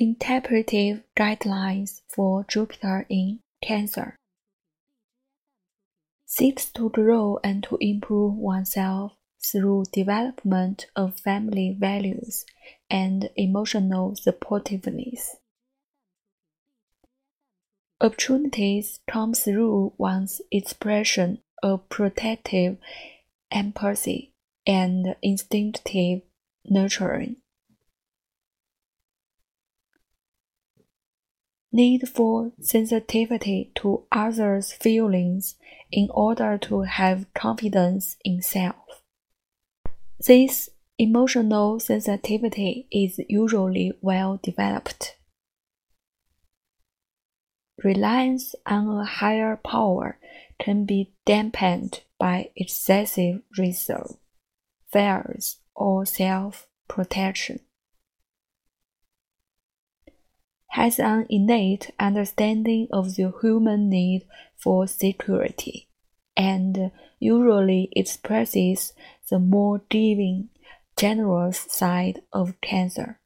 Interpretive guidelines for Jupiter in Cancer seeks to grow and to improve oneself through development of family values and emotional supportiveness. Opportunities come through one's expression of protective empathy and instinctive nurturing. Need for sensitivity to others' feelings in order to have confidence in self. This emotional sensitivity is usually well developed. Reliance on a higher power can be dampened by excessive reserve, fears, or self protection. Has an innate understanding of the human need for security and usually expresses the more giving, generous side of Cancer.